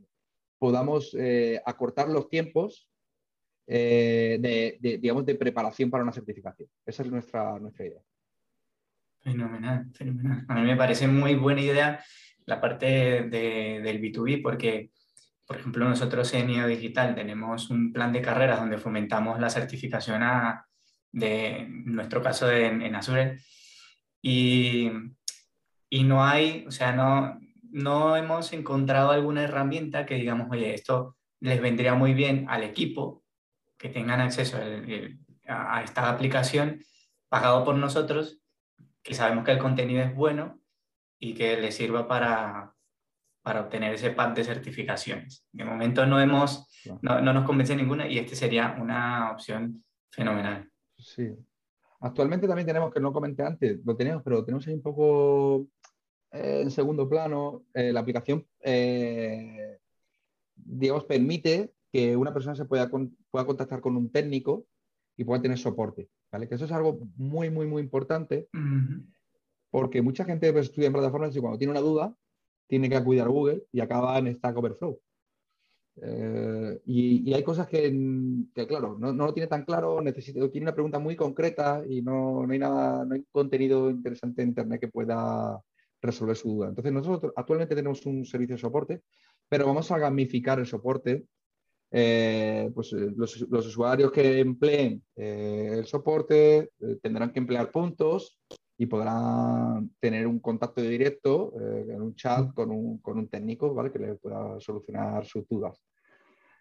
podamos eh, acortar los tiempos de, digamos, de preparación para una certificación. Esa es nuestra, nuestra idea. Fenomenal, fenomenal. A mí me parece muy buena idea la parte de, del B2B porque, por ejemplo, nosotros en IO Digital tenemos un plan de carreras donde fomentamos la certificación a, de en nuestro caso en Azure y, y, no hay, o sea, no, no hemos encontrado alguna herramienta que digamos, oye, esto les vendría muy bien al equipo que tengan acceso a, a esta aplicación pagado por nosotros que sabemos que el contenido es bueno y que le sirva para, para obtener ese pack de certificaciones. De momento no, hemos, no, no, nos convence ninguna y este sería una opción fenomenal. Sí. Actualmente también tenemos, que no comenté antes, lo tenemos, pero tenemos ahí un poco eh, en segundo plano, eh, la aplicación, eh, digamos, permite que una persona se pueda, pueda contactar con un técnico y pueda tener soporte. ¿vale? Que eso es algo muy, muy, muy importante, porque mucha gente pues, estudia en plataformas y cuando tiene una duda, tiene que acudir a Google y acaba en Stack Overflow. Eh, y, hay cosas que, claro, no, lo tiene tan claro, necesita, tiene una pregunta muy concreta y no, no, hay nada, no hay contenido interesante en Internet que pueda resolver su duda. Entonces, nosotros actualmente tenemos un servicio de soporte, pero vamos a gamificar el soporte eh, pues, eh, los, usuarios que empleen eh, el soporte tendrán que emplear puntos y podrán tener un contacto directo en un chat con un, con un técnico ¿vale? que les pueda solucionar sus dudas.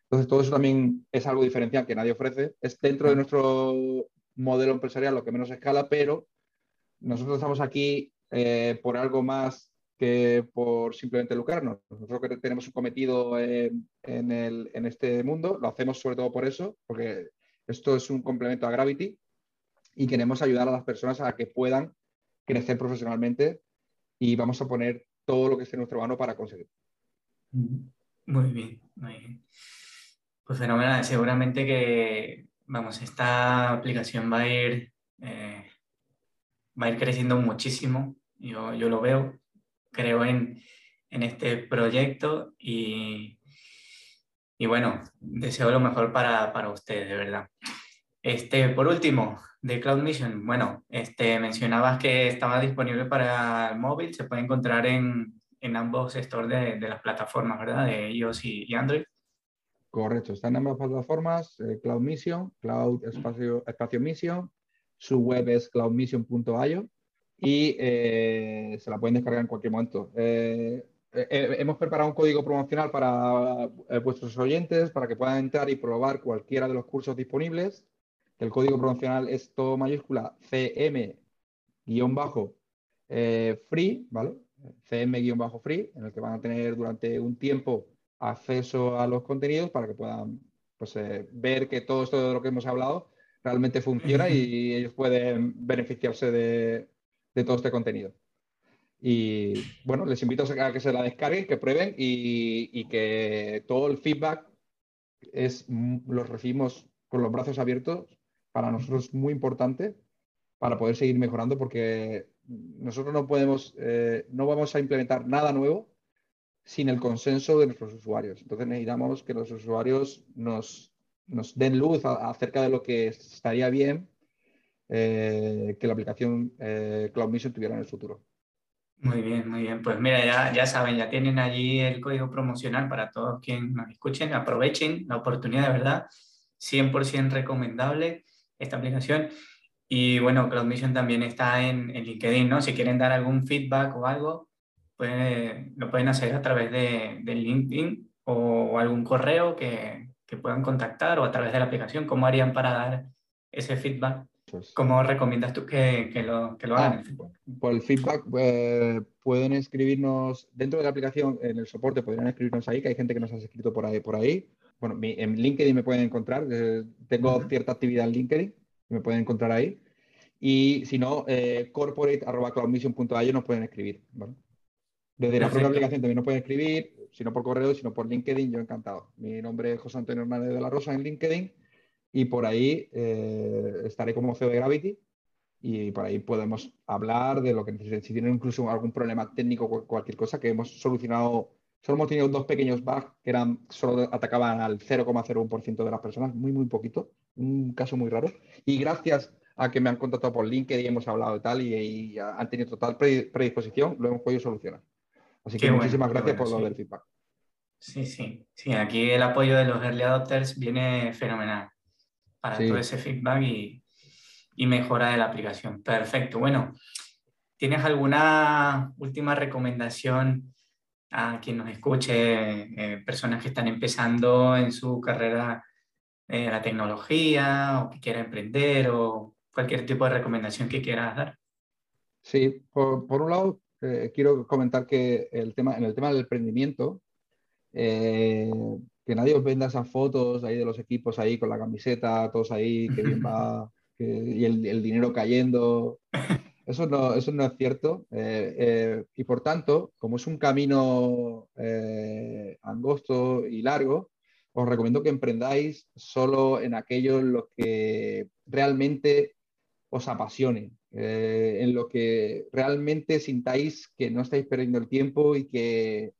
Entonces, todo eso también es algo diferencial que nadie ofrece. Es dentro de nuestro modelo empresarial lo que menos escala, pero nosotros estamos aquí por algo más que por simplemente lucrarnos. Nosotros que tenemos un cometido en, en, este mundo, lo hacemos sobre todo por eso, porque esto es un complemento a Gravity y queremos ayudar a las personas a que puedan crecer profesionalmente y vamos a poner todo lo que esté en nuestro mano para conseguirlo. Muy bien, muy bien. Pues fenomenal, seguramente que, vamos, esta aplicación va a ir, eh, va a ir creciendo muchísimo, yo, yo lo veo, creo en, en este proyecto y, y, bueno, deseo lo mejor para, para ustedes, de verdad. Este, por último, de Cloud Mission, bueno, este, mencionabas que estaba disponible para el móvil, se puede encontrar en, en ambos stores de, de, las plataformas, ¿verdad? De iOS y, Android. Correcto, está en ambas plataformas, eh, Cloud Mission, Cloud Espacio, Espacio Mission, su web es cloudmission.io y eh, se la pueden descargar en cualquier momento. Eh, eh, hemos preparado un código promocional para vuestros oyentes para que puedan entrar y probar cualquiera de los cursos disponibles. El código promocional es todo mayúscula CM-free, ¿vale? CM-free, en el que van a tener durante un tiempo acceso a los contenidos para que puedan pues, ver que todo esto de lo que hemos hablado realmente funciona y ellos pueden beneficiarse de, de todo este contenido. Y bueno, les invito a que se la descarguen, que prueben y, que todo el feedback es, lo recibimos con los brazos abiertos. Para nosotros es muy importante para poder seguir mejorando porque nosotros no podemos, eh, no vamos a implementar nada nuevo sin el consenso de nuestros usuarios. Entonces necesitamos que los usuarios nos, nos den luz acerca de lo que estaría bien eh, que la aplicación eh, Cloud Mission tuviera en el futuro. Muy bien, muy bien. Pues mira, ya, ya saben, ya tienen allí el código promocional para todos quienes nos escuchen. Aprovechen la oportunidad, de verdad. 100% recomendable esta aplicación. Y bueno, Cloud Mission también está en, en, LinkedIn, ¿no? Si quieren dar algún feedback o algo, pues lo pueden hacer a través de, de LinkedIn o, algún correo que, que, puedan contactar o a través de la aplicación. ¿Cómo harían para dar ese feedback, pues ¿cómo recomiendas tú que, lo, que lo hagan? Ah, por el feedback, eh, pueden escribirnos dentro de la aplicación, en el soporte, podrían escribirnos ahí, que hay gente que nos ha escrito por ahí. Por ahí. Bueno, en LinkedIn me pueden encontrar, eh, tengo cierta actividad en LinkedIn, me pueden encontrar ahí. Y si no, eh, corporate.cloudmission.io nos pueden escribir. Desde la propia aplicación también nos pueden escribir, si no por correo, sino por LinkedIn, yo encantado. Mi nombre es José Antonio Hernández de la Rosa en LinkedIn y por ahí eh, estaré como CEO de Gravity y por ahí podemos hablar de lo que necesiten. Si tienen incluso algún problema técnico o cualquier cosa que hemos solucionado, solo hemos tenido dos pequeños bugs que eran, solo atacaban al 0,01% de las personas, muy, muy poquito, un caso muy raro. Y gracias a que me han contactado por LinkedIn y hemos hablado de tal y, han tenido total predisposición, lo hemos podido solucionar. Así que muchísimas gracias por lo del feedback. Sí, sí, sí, aquí el apoyo de los early adopters viene fenomenal para todo ese feedback y, y, mejora de la aplicación. Perfecto. Bueno, ¿tienes alguna última recomendación a quien nos escuche, eh, personas que están empezando en su carrera en la tecnología o que quiera emprender o cualquier tipo de recomendación que quieras dar. Sí, por, un lado, eh, quiero comentar que el tema, en el tema del emprendimiento, eh, que nadie os venda esas fotos ahí de los equipos ahí con la camiseta, todos ahí, que bien va, y el, dinero cayendo. Eso no, eso no es cierto. Eh, y por tanto, como es un camino angosto y largo, os recomiendo que emprendáis solo en aquello en lo que realmente os apasione, eh, en lo que realmente sintáis que no estáis perdiendo el tiempo y que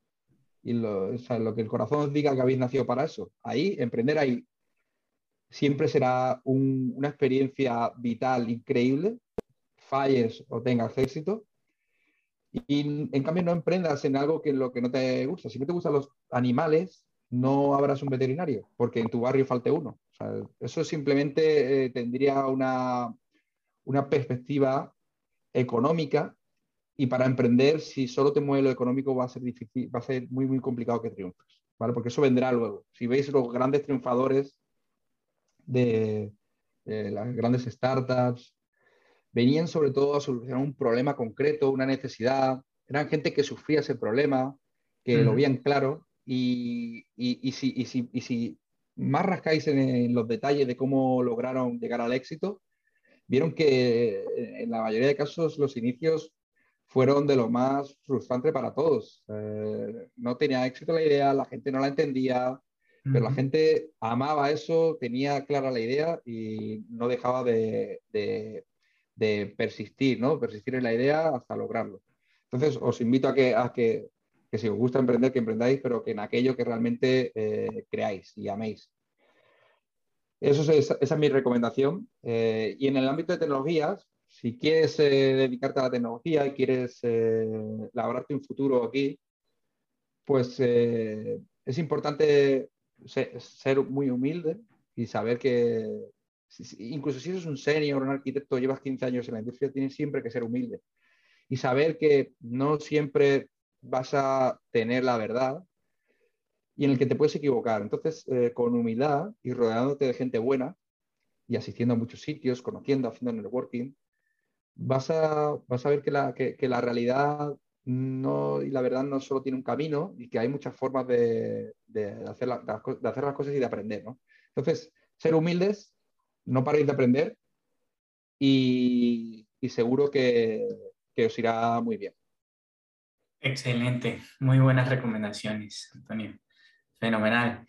lo, que el corazón os diga que habéis nacido para eso. Ahí, emprender ahí, siempre será una experiencia vital, increíble, falles o tengas éxito. Y en cambio no emprendas en algo que lo que no te gusta. Si no te gustan los animales, no habrás un veterinario, porque en tu barrio falte uno. eso simplemente eh, tendría una, una perspectiva económica y para emprender, si solo te mueve lo económico, va a ser difícil, va a ser muy, muy complicado que triunfes, ¿vale? Porque eso vendrá luego. Si veis los grandes triunfadores de, las grandes startups, venían sobre todo a solucionar un problema concreto, una necesidad. Eran gente que sufría ese problema, que lo veían claro. Y, y, si, y, si, y si más rascáis en los detalles de cómo lograron llegar al éxito, vieron que eh, en la mayoría de casos los inicios fueron de lo más frustrante para todos. Eh, no tenía éxito la idea, la gente no la entendía, pero la gente amaba eso, tenía clara la idea y no dejaba de, persistir, ¿no? Persistir en la idea hasta lograrlo. Entonces, os invito a que, a que, si os gusta emprender, que emprendáis, pero que en aquello que realmente eh, creáis y améis. Eso es, esa es mi recomendación. Eh, y en el ámbito de tecnologías, si quieres eh, dedicarte a la tecnología y quieres eh, labrarte un futuro aquí, pues es importante ser, muy humilde y saber que incluso si eres un senior, un arquitecto, llevas 15 años en la industria, tienes siempre que ser humilde y saber que no siempre vas a tener la verdad y en el que te puedes equivocar. Entonces, eh, con humildad y rodeándote de gente buena y asistiendo a muchos sitios, conociendo, haciendo networking, vas a, vas a ver que la, que, la realidad no, y la verdad no solo tiene un camino y que hay muchas formas de, de, hacer, de hacer, las cosas y de aprender. ¿no? Entonces, ser humildes, no paréis de aprender y, y seguro que, que os irá muy bien. Excelente, muy buenas recomendaciones, Antonio. Fenomenal.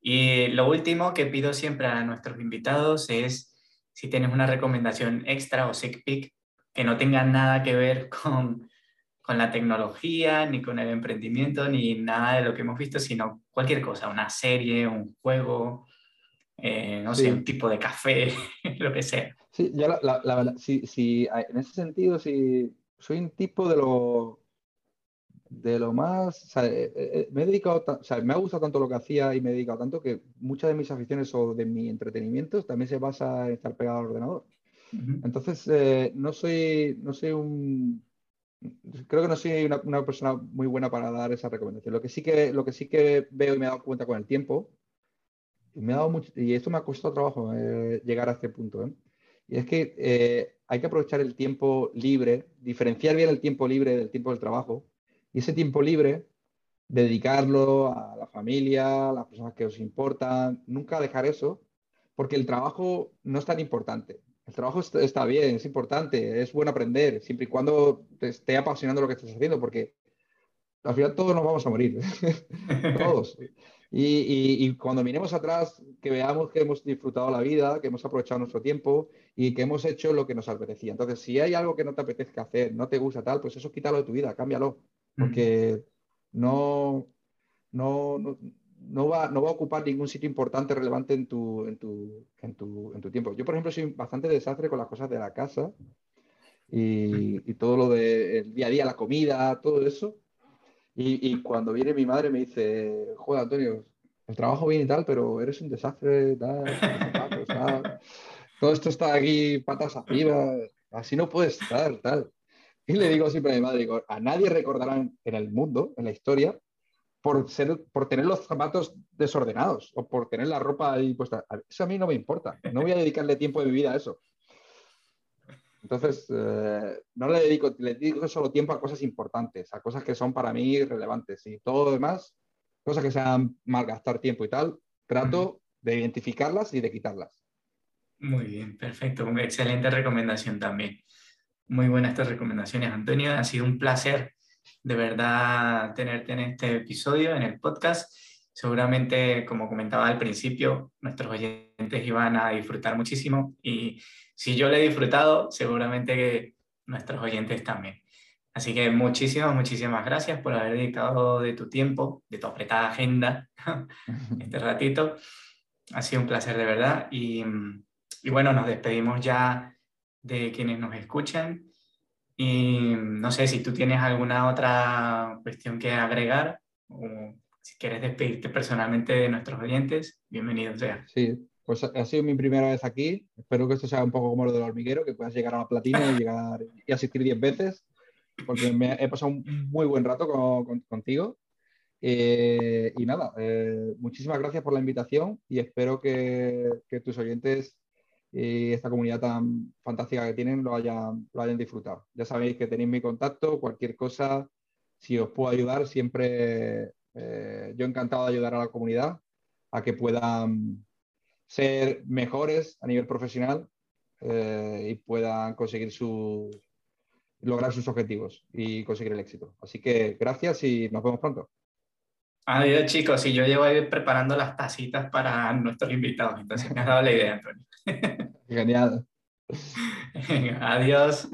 Y lo último que pido siempre a nuestros invitados es si tienes una recomendación extra o sick pick que no tenga nada que ver con, con la tecnología, ni con el emprendimiento, ni nada de lo que hemos visto, sino cualquier cosa, una serie, un juego, eh, no sé, un tipo de café, lo que sea. Sí, yo la, la, verdad, sí, en ese sentido, sí, soy un tipo de lo de lo más, eh, eh, eh, me he dedicado, o sea, me ha gustado tanto lo que hacía y me he dedicado tanto que muchas de mis aficiones o de mi entretenimiento también se basa en estar pegado al ordenador. Entonces, no soy, no soy un, creo que no soy una, persona muy buena para dar esa recomendación. Lo que sí que, lo que sí que veo y me he dado cuenta con el tiempo me ha dado mucho, y esto me ha costado trabajo eh, llegar a este punto. ¿eh? Y es que hay que aprovechar el tiempo libre, diferenciar bien el tiempo libre del tiempo del trabajo. Y ese tiempo libre, dedicarlo a la familia, a las personas que os importan, nunca dejar eso, porque el trabajo no es tan importante. El trabajo está bien, es importante, es bueno aprender, siempre y cuando te esté apasionando lo que estás haciendo, porque al final todos nos vamos a morir, todos. Y, cuando miremos atrás, que veamos que hemos disfrutado la vida, que hemos aprovechado nuestro tiempo y que hemos hecho lo que nos apetecía. Entonces, si hay algo que no te apetezca hacer, no te gusta tal, pues eso quítalo de tu vida, cámbialo, porque no, no, no, va, no va a ocupar ningún sitio importante, relevante en tu, en tu, en tu, en tu tiempo. Yo, por ejemplo, soy bastante desastre con las cosas de la casa y, y todo lo del día a día, la comida, todo eso y, cuando viene mi madre me dice, joder, Antonio, el trabajo bien y tal, pero eres un desastre, tal, todo esto está aquí patas arriba, así no puedes estar, tal. Y le digo siempre a mi madre, digo, a nadie recordarán en el mundo, en la historia, por, ser, por tener los zapatos desordenados o por tener la ropa ahí puesta. Eso a mí no me importa. No voy a dedicarle tiempo de mi vida a eso. Entonces, eh, no le dedico, le dedico solo tiempo a cosas importantes, a cosas que son para mí relevantes. Y todo lo demás, cosas que sean malgastar tiempo y tal, trato de identificarlas y de quitarlas. Muy bien, perfecto. Una excelente recomendación también. Muy buenas estas recomendaciones, Antonio. Ha sido un placer de verdad tenerte en este episodio, en el podcast. Seguramente, como comentaba al principio, nuestros oyentes iban a disfrutar muchísimo y si yo le he disfrutado, seguramente que nuestros oyentes también. Así que muchísimas, muchísimas gracias por haber dedicado de tu tiempo, de tu apretada agenda, este ratito. Ha sido un placer de verdad y, y bueno, nos despedimos ya de quienes nos escuchan y no sé si tú tienes alguna otra cuestión que agregar o si quieres despedirte personalmente de nuestros oyentes, bienvenido sea. Sí, pues ha sido mi primera vez aquí. Espero que esto sea un poco como lo del hormiguero, que puedas llegar a la platina y, llegar, y asistir 10 veces, porque he pasado un muy buen rato contigo. Eh, y nada, eh, muchísimas gracias por la invitación y espero que, tus oyentes y esta comunidad tan fantástica que tienen lo hayan, lo hayan disfrutado. Ya sabéis que tenéis mi contacto, cualquier cosa, si os puedo ayudar, siempre eh, yo encantado de ayudar a la comunidad a que puedan ser mejores a nivel profesional eh, y puedan conseguir su, lograr sus objetivos y conseguir el éxito. Así que gracias y nos vemos pronto. Adiós chicos, y yo llevo ahí preparando las tacitas para nuestros invitados, entonces me has dado la idea, Antonio. Genial. Adiós.